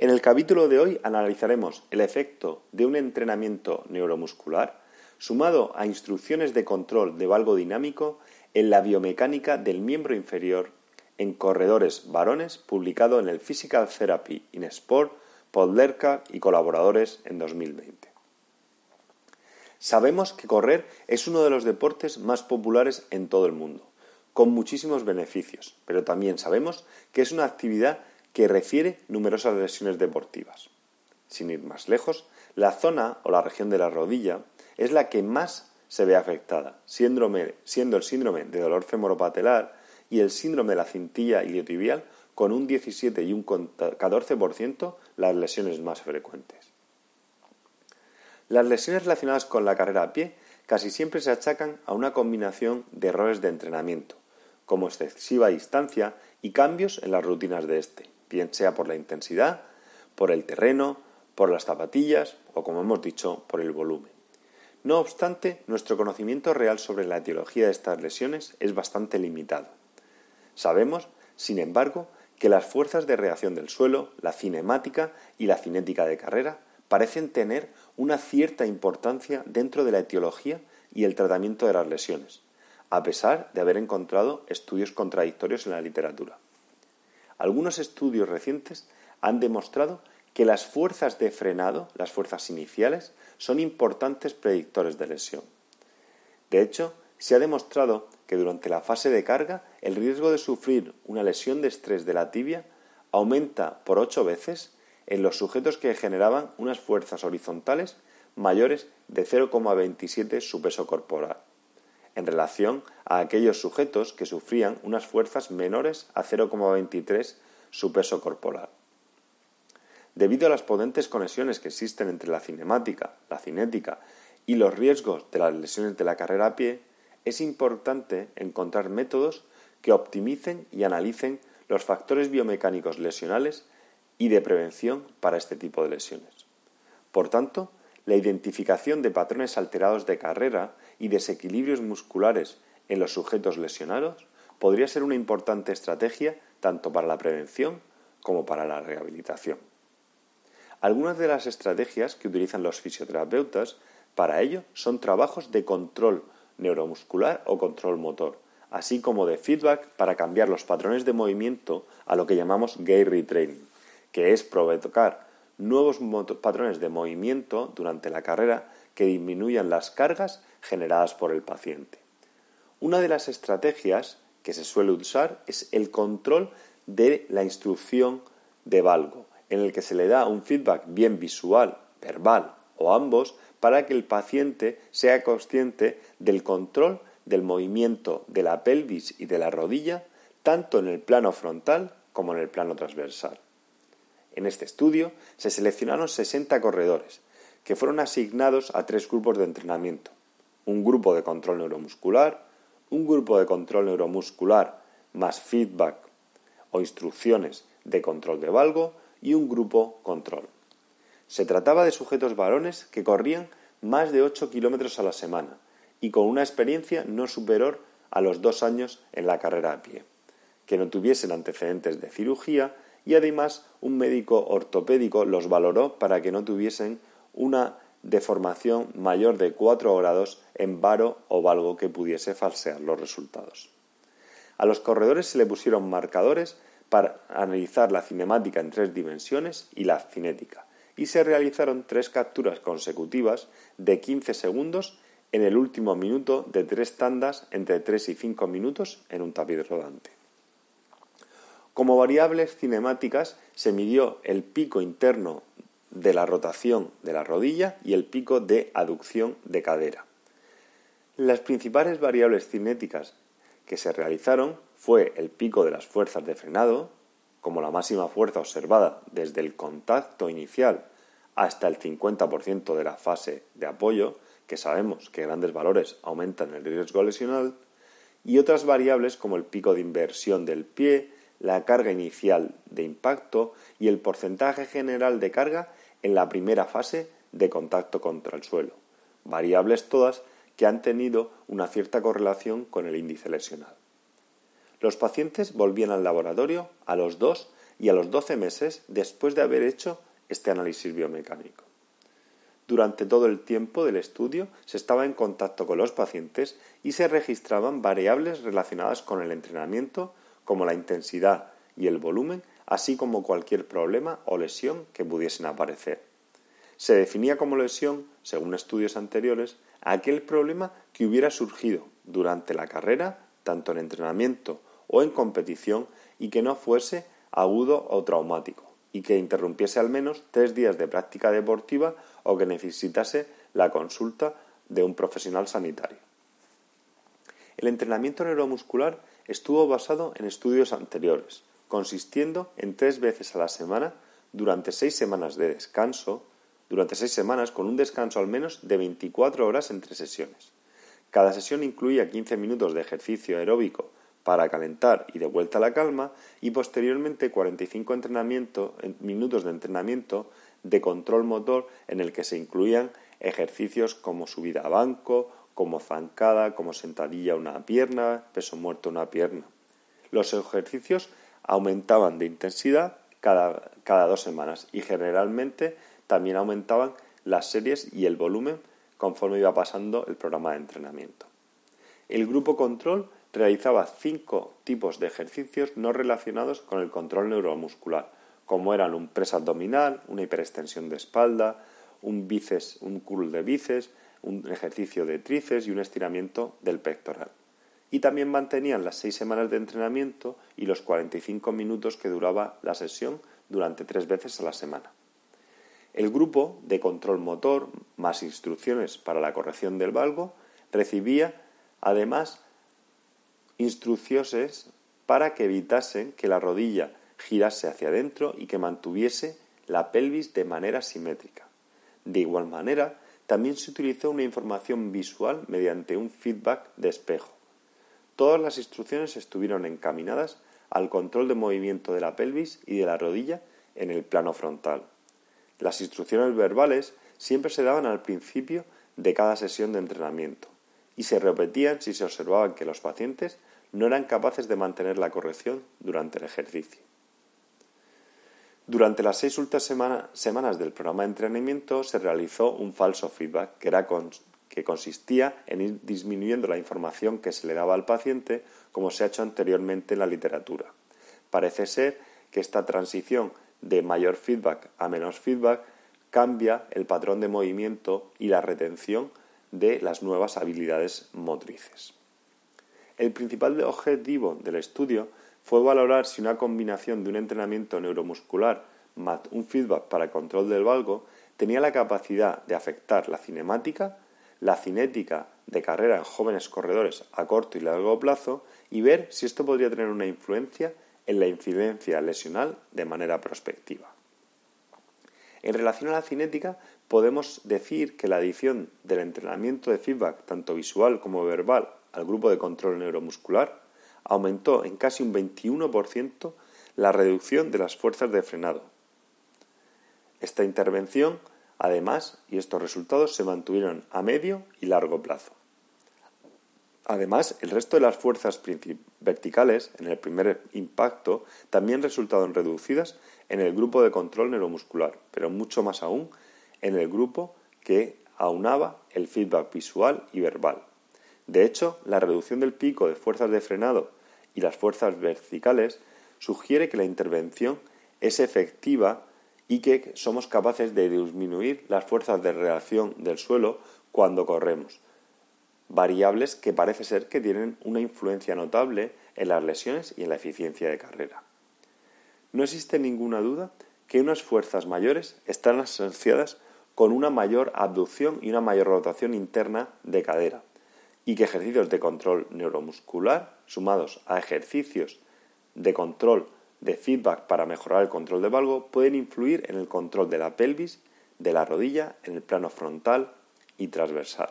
En el capítulo de hoy analizaremos el efecto de un entrenamiento neuromuscular sumado a instrucciones de control de valgo dinámico en la biomecánica del miembro inferior en corredores varones publicado en el Physical Therapy in Sport, Podlerka y colaboradores en 2020. Sabemos que correr es uno de los deportes más populares en todo el mundo, con muchísimos beneficios, pero también sabemos que es una actividad que refiere numerosas lesiones deportivas. Sin ir más lejos, la zona o la región de la rodilla es la que más se ve afectada, siendo el síndrome de dolor femoropatelar y el síndrome de la cintilla iliotibial con un 17 y un 14% las lesiones más frecuentes. Las lesiones relacionadas con la carrera a pie casi siempre se achacan a una combinación de errores de entrenamiento, como excesiva distancia y cambios en las rutinas de este, bien sea por la intensidad, por el terreno, por las zapatillas o, como hemos dicho, por el volumen. No obstante, nuestro conocimiento real sobre la etiología de estas lesiones es bastante limitado. Sabemos, sin embargo, que las fuerzas de reacción del suelo, la cinemática y la cinética de carrera parecen tener una cierta importancia dentro de la etiología y el tratamiento de las lesiones, a pesar de haber encontrado estudios contradictorios en la literatura. Algunos estudios recientes han demostrado que las fuerzas de frenado, las fuerzas iniciales, son importantes predictores de lesión. De hecho, se ha demostrado que durante la fase de carga el riesgo de sufrir una lesión de estrés de la tibia aumenta por ocho veces en los sujetos que generaban unas fuerzas horizontales mayores de 0,27 su peso corporal en relación a aquellos sujetos que sufrían unas fuerzas menores a 0,23 su peso corporal. Debido a las potentes conexiones que existen entre la cinemática, la cinética y los riesgos de las lesiones de la carrera a pie, es importante encontrar métodos que optimicen y analicen los factores biomecánicos lesionales y de prevención para este tipo de lesiones. Por tanto, la identificación de patrones alterados de carrera y desequilibrios musculares en los sujetos lesionados podría ser una importante estrategia tanto para la prevención como para la rehabilitación. Algunas de las estrategias que utilizan los fisioterapeutas para ello son trabajos de control neuromuscular o control motor, así como de feedback para cambiar los patrones de movimiento a lo que llamamos gait retraining, que es provocar nuevos patrones de movimiento durante la carrera que disminuyan las cargas generadas por el paciente. Una de las estrategias que se suele usar es el control de la instrucción de valgo, en el que se le da un feedback bien visual, verbal o ambos para que el paciente sea consciente del control del movimiento de la pelvis y de la rodilla tanto en el plano frontal como en el plano transversal. En este estudio se seleccionaron 60 corredores, que fueron asignados a tres grupos de entrenamiento. Un grupo de control neuromuscular, un grupo de control neuromuscular más feedback o instrucciones de control de valgo y un grupo control. Se trataba de sujetos varones que corrían más de 8 kilómetros a la semana y con una experiencia no superior a los dos años en la carrera a pie, que no tuviesen antecedentes de cirugía y además un médico ortopédico los valoró para que no tuviesen una deformación mayor de 4 grados en varo o valgo que pudiese falsear los resultados. A los corredores se le pusieron marcadores para analizar la cinemática en tres dimensiones y la cinética, y se realizaron tres capturas consecutivas de 15 segundos en el último minuto de tres tandas entre 3 y 5 minutos en un tapiz rodante. Como variables cinemáticas se midió el pico interno de la rotación de la rodilla y el pico de aducción de cadera. Las principales variables cinéticas que se realizaron fue el pico de las fuerzas de frenado, como la máxima fuerza observada desde el contacto inicial hasta el 50% de la fase de apoyo, que sabemos que grandes valores aumentan el riesgo lesional, y otras variables como el pico de inversión del pie, la carga inicial de impacto y el porcentaje general de carga en la primera fase de contacto contra el suelo. Variables todas que han tenido una cierta correlación con el índice lesional. Los pacientes volvían al laboratorio a los 2 y a los 12 meses después de haber hecho este análisis biomecánico. Durante todo el tiempo del estudio se estaba en contacto con los pacientes y se registraban variables relacionadas con el entrenamiento como la intensidad y el volumen, así como cualquier problema o lesión que pudiesen aparecer. Se definía como lesión, según estudios anteriores, aquel problema que hubiera surgido durante la carrera, tanto en entrenamiento o en competición, y que no fuese agudo o traumático y que interrumpiese al menos tres días de práctica deportiva o que necesitase la consulta de un profesional sanitario. El entrenamiento neuromuscular estuvo basado en estudios anteriores, consistiendo en tres veces a la semana durante seis semanas de descanso, durante seis semanas con un descanso al menos de 24 horas entre sesiones. Cada sesión incluía 15 minutos de ejercicio aeróbico para calentar y de vuelta a la calma y posteriormente 45 minutos de entrenamiento de control motor en el que se incluían ejercicios como subida a banco, como zancada, como sentadilla una pierna, peso muerto una pierna. Los ejercicios aumentaban de intensidad cada, cada dos semanas y generalmente también aumentaban las series y el volumen conforme iba pasando el programa de entrenamiento. El grupo control realizaba cinco tipos de ejercicios no relacionados con el control neuromuscular, como eran un press abdominal, una hiperextensión de espalda, un bíceps, un curl de bíceps, un ejercicio de tríceps y un estiramiento del pectoral. Y también mantenían las seis semanas de entrenamiento y los 45 minutos que duraba la sesión durante tres veces a la semana. El grupo de control motor más instrucciones para la corrección del valgo recibía además instrucciones para que evitasen que la rodilla girase hacia adentro y que mantuviese la pelvis de manera simétrica. De igual manera, también se utilizó una información visual mediante un feedback de espejo. Todas las instrucciones estuvieron encaminadas al control de movimiento de la pelvis y de la rodilla en el plano frontal. Las instrucciones verbales siempre se daban al principio de cada sesión de entrenamiento y se repetían si se observaban que los pacientes no eran capaces de mantener la corrección durante el ejercicio. Durante las seis últimas semanas del programa de entrenamiento se realizó un falso feedback que, era que consistía en ir disminuyendo la información que se le daba al paciente como se ha hecho anteriormente en la literatura. Parece ser que esta transición de mayor feedback a menos feedback cambia el patrón de movimiento y la retención de las nuevas habilidades motrices. El principal objetivo del estudio fue valorar si una combinación de un entrenamiento neuromuscular más un feedback para el control del valgo tenía la capacidad de afectar la cinemática, la cinética de carrera en jóvenes corredores a corto y largo plazo y ver si esto podría tener una influencia en la incidencia lesional de manera prospectiva. En relación a la cinética, podemos decir que la adición del entrenamiento de feedback, tanto visual como verbal, al grupo de control neuromuscular, aumentó en casi un 21% la reducción de las fuerzas de frenado. Esta intervención, además, y estos resultados se mantuvieron a medio y largo plazo. Además, el resto de las fuerzas verticales en el primer impacto también resultaron reducidas en el grupo de control neuromuscular, pero mucho más aún en el grupo que aunaba el feedback visual y verbal. De hecho, la reducción del pico de fuerzas de frenado y las fuerzas verticales sugiere que la intervención es efectiva y que somos capaces de disminuir las fuerzas de reacción del suelo cuando corremos, variables que parece ser que tienen una influencia notable en las lesiones y en la eficiencia de carrera. No existe ninguna duda que unas fuerzas mayores están asociadas con una mayor abducción y una mayor rotación interna de cadera, y que ejercicios de control neuromuscular, sumados a ejercicios de control de feedback para mejorar el control de valgo, pueden influir en el control de la pelvis, de la rodilla, en el plano frontal y transversal.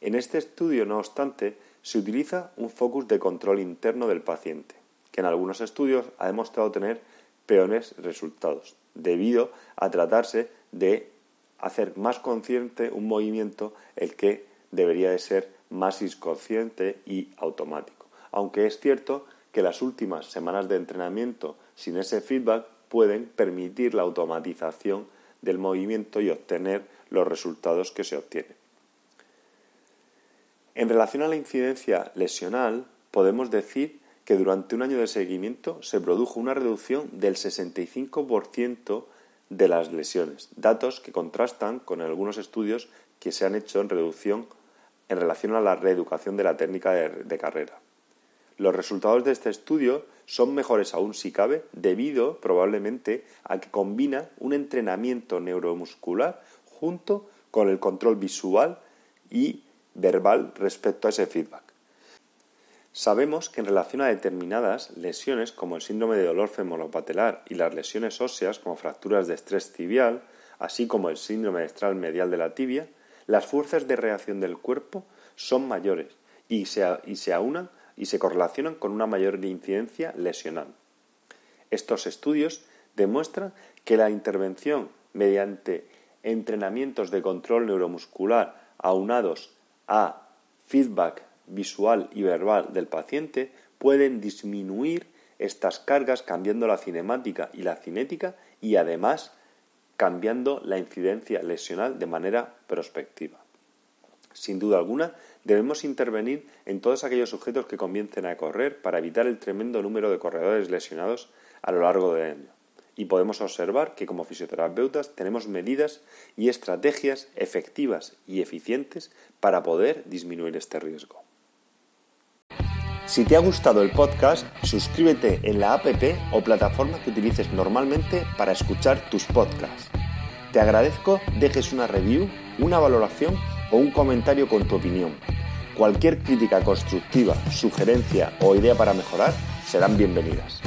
En este estudio, no obstante, se utiliza un focus de control interno del paciente, que en algunos estudios ha demostrado tener peores resultados, debido a tratarse de hacer más consciente un movimiento el que debería de ser más inconsciente y automático. Aunque es cierto que las últimas semanas de entrenamiento sin ese feedback pueden permitir la automatización del movimiento y obtener los resultados que se obtienen. En relación a la incidencia lesional, podemos decir que durante un año de seguimiento se produjo una reducción del 65% de las lesiones, datos que contrastan con algunos estudios que se han hecho en reducción en relación a la reeducación de la técnica de, carrera. Los resultados de este estudio son mejores aún si cabe, debido probablemente a que combina un entrenamiento neuromuscular junto con el control visual y verbal respecto a ese feedback. Sabemos que en relación a determinadas lesiones como el síndrome de dolor femoropatelar y las lesiones óseas como fracturas de estrés tibial, así como el síndrome estral medial de la tibia, las fuerzas de reacción del cuerpo son mayores y se, y se aunan y se correlacionan con una mayor incidencia lesional. Estos estudios demuestran que la intervención mediante entrenamientos de control neuromuscular aunados a feedback visual y verbal del paciente pueden disminuir estas cargas cambiando la cinemática y la cinética y además cambiando la incidencia lesional de manera prospectiva. Sin duda alguna, debemos intervenir en todos aquellos sujetos que comiencen a correr para evitar el tremendo número de corredores lesionados a lo largo del año. Y podemos observar que como fisioterapeutas tenemos medidas y estrategias efectivas y eficientes para poder disminuir este riesgo. Si te ha gustado el podcast, suscríbete en la app o plataforma que utilices normalmente para escuchar tus podcasts. Te agradezco dejes una review, una valoración o un comentario con tu opinión. Cualquier crítica constructiva, sugerencia o idea para mejorar serán bienvenidas.